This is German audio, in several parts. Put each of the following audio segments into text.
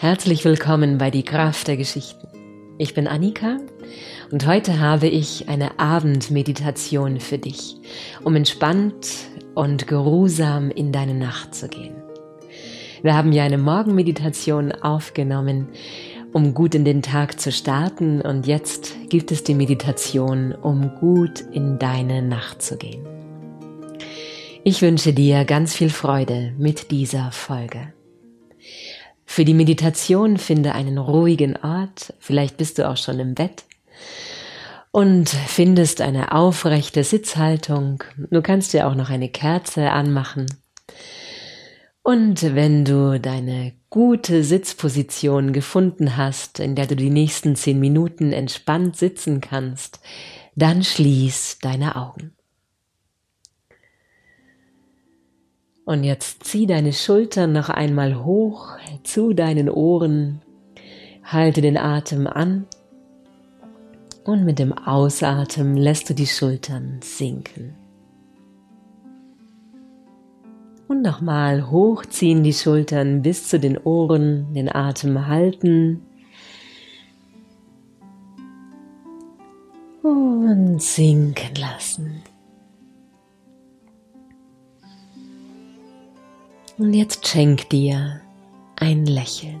Herzlich willkommen bei Die Kraft der Geschichten. Ich bin Annika und heute habe ich eine Abendmeditation für dich, um entspannt und geruhsam in deine Nacht zu gehen. Wir haben ja eine Morgenmeditation aufgenommen, um gut in den Tag zu starten und jetzt gibt es die Meditation, um gut in deine Nacht zu gehen. Ich wünsche dir ganz viel Freude mit dieser Folge. Für die Meditation finde einen ruhigen Ort, vielleicht bist du auch schon im Bett und findest eine aufrechte Sitzhaltung. Du kannst dir auch noch eine Kerze anmachen. Und wenn du deine gute Sitzposition gefunden hast, in der du die nächsten zehn Minuten entspannt sitzen kannst, dann schließ deine Augen. Und jetzt zieh deine Schultern noch einmal hoch zu deinen Ohren, halte den Atem an und mit dem Ausatmen lässt du die Schultern sinken. Und nochmal hochziehen die Schultern bis zu den Ohren, den Atem halten. Und sinken lassen. Und jetzt schenk dir ein Lächeln.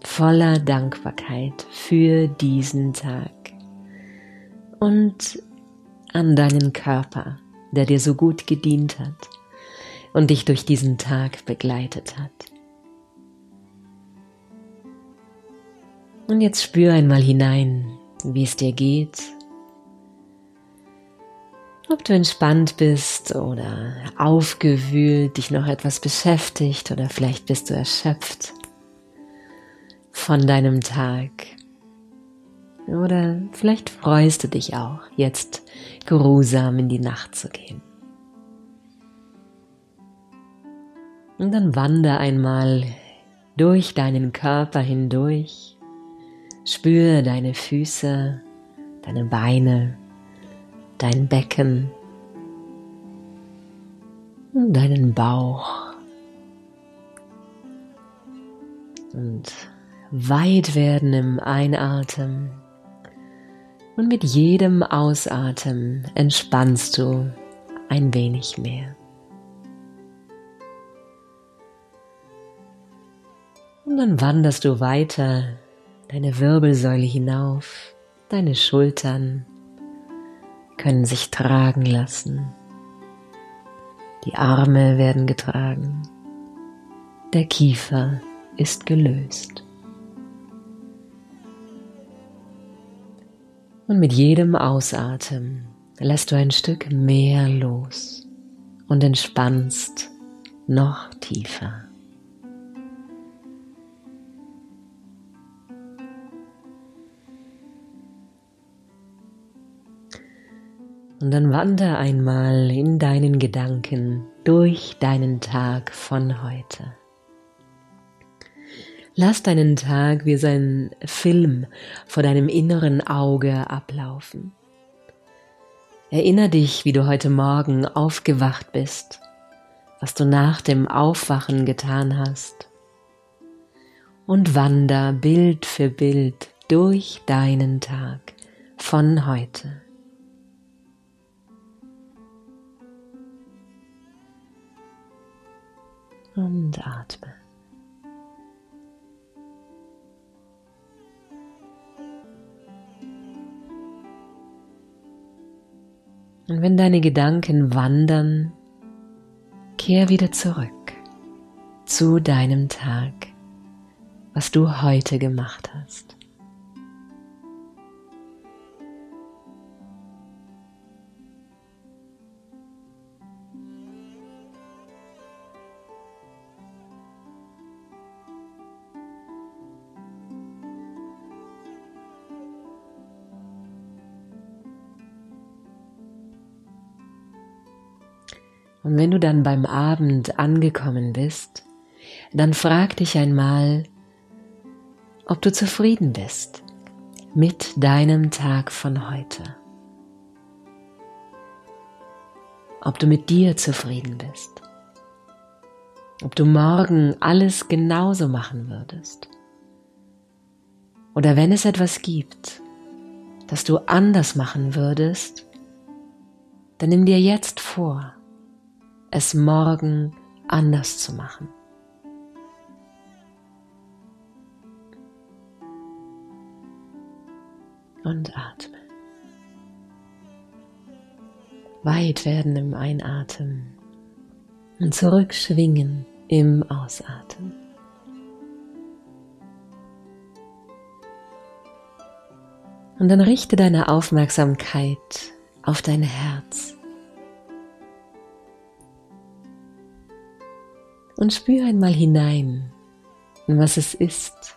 Voller Dankbarkeit für diesen Tag. Und an deinen Körper, der dir so gut gedient hat und dich durch diesen Tag begleitet hat. Und jetzt spür einmal hinein, wie es dir geht ob du entspannt bist oder aufgewühlt, dich noch etwas beschäftigt oder vielleicht bist du erschöpft von deinem Tag. Oder vielleicht freust du dich auch, jetzt geruhsam in die Nacht zu gehen. Und dann wander einmal durch deinen Körper hindurch. Spüre deine Füße, deine Beine, dein Becken deinen Bauch. Und weit werden im Einatmen und mit jedem Ausatmen entspannst du ein wenig mehr. Und dann wanderst du weiter deine Wirbelsäule hinauf, deine Schultern, können sich tragen lassen. Die Arme werden getragen. Der Kiefer ist gelöst. Und mit jedem Ausatmen lässt du ein Stück mehr los und entspannst noch tiefer. Und dann wander einmal in deinen Gedanken durch deinen Tag von heute. Lass deinen Tag wie sein Film vor deinem inneren Auge ablaufen. Erinner dich, wie du heute Morgen aufgewacht bist, was du nach dem Aufwachen getan hast. Und wander Bild für Bild durch deinen Tag von heute. Und atme. Und wenn deine Gedanken wandern, kehr wieder zurück zu deinem Tag, was du heute gemacht hast. Und wenn du dann beim Abend angekommen bist, dann frag dich einmal, ob du zufrieden bist mit deinem Tag von heute. Ob du mit dir zufrieden bist. ob du morgen alles genauso machen würdest. Oder wenn es etwas gibt, das du anders machen würdest, dann nimm dir jetzt vor, es morgen anders zu machen. Und atme. Weit werden im Einatmen und zurückschwingen im Ausatmen. Und dann richte deine Aufmerksamkeit auf dein Herz. Und spür einmal hinein, was es ist,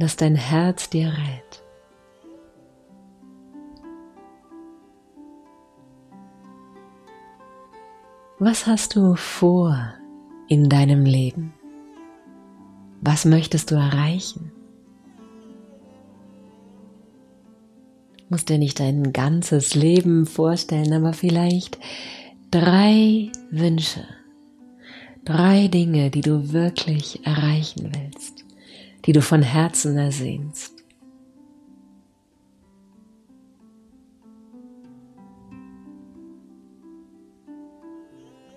das dein Herz dir rät. Was hast du vor in deinem Leben? Was möchtest du erreichen? musst dir nicht dein ganzes Leben vorstellen, aber vielleicht drei Wünsche, drei Dinge, die du wirklich erreichen willst, die du von Herzen ersehnst.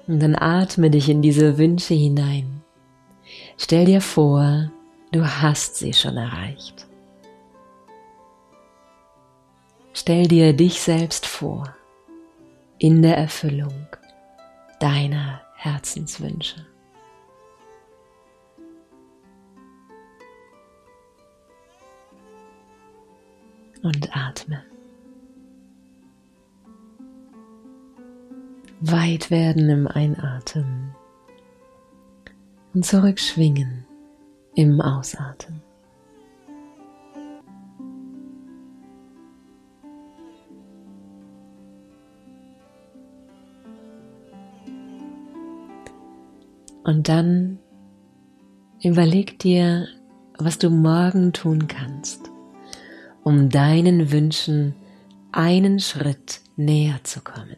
Und dann atme dich in diese Wünsche hinein. Stell dir vor, du hast sie schon erreicht. Stell dir dich selbst vor in der Erfüllung deiner Herzenswünsche. Und atme. Weit werden im Einatmen und zurückschwingen im Ausatmen. Und dann überleg dir, was du morgen tun kannst, um deinen Wünschen einen Schritt näher zu kommen.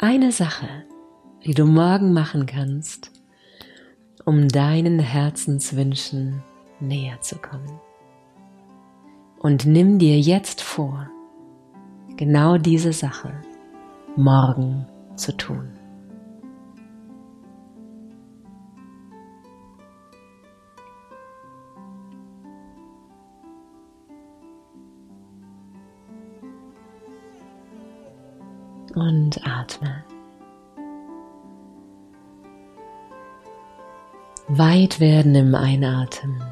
Eine Sache, die du morgen machen kannst, um deinen Herzenswünschen näher zu kommen. Und nimm dir jetzt vor, genau diese Sache morgen zu tun. Und atme. Weit werden im Einatmen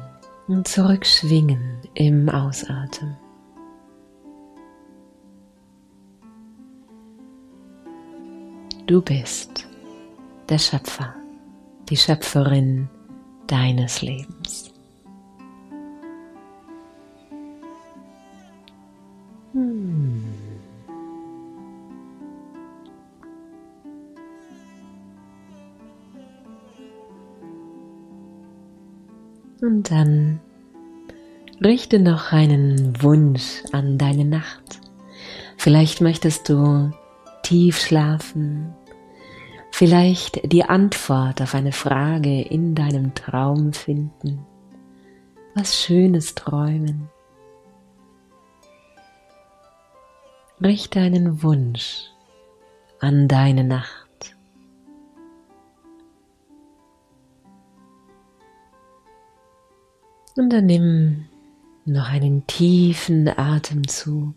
und zurückschwingen im Ausatmen. Du bist der Schöpfer, die Schöpferin deines Lebens. Und dann richte noch einen Wunsch an deine Nacht. Vielleicht möchtest du tief schlafen, vielleicht die Antwort auf eine Frage in deinem Traum finden, was Schönes träumen. Richte einen Wunsch an deine Nacht. Und dann nimm noch einen tiefen Atemzug.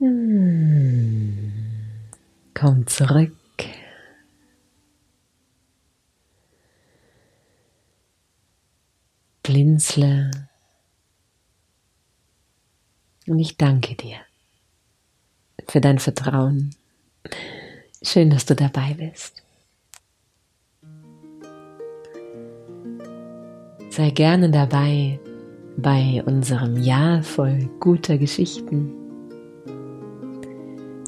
Hm. Komm zurück. Blinzle. Und ich danke dir für dein Vertrauen. Schön, dass du dabei bist. Sei gerne dabei bei unserem Jahr voll guter Geschichten.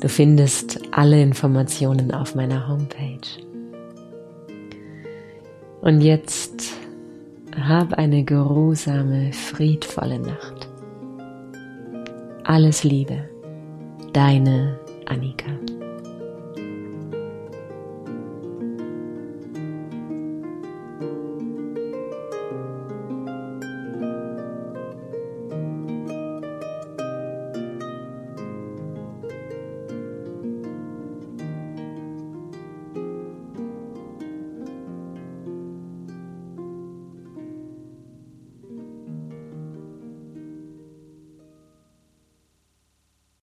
Du findest alle Informationen auf meiner Homepage. Und jetzt hab eine geruhsame, friedvolle Nacht. Alles Liebe, deine Annika.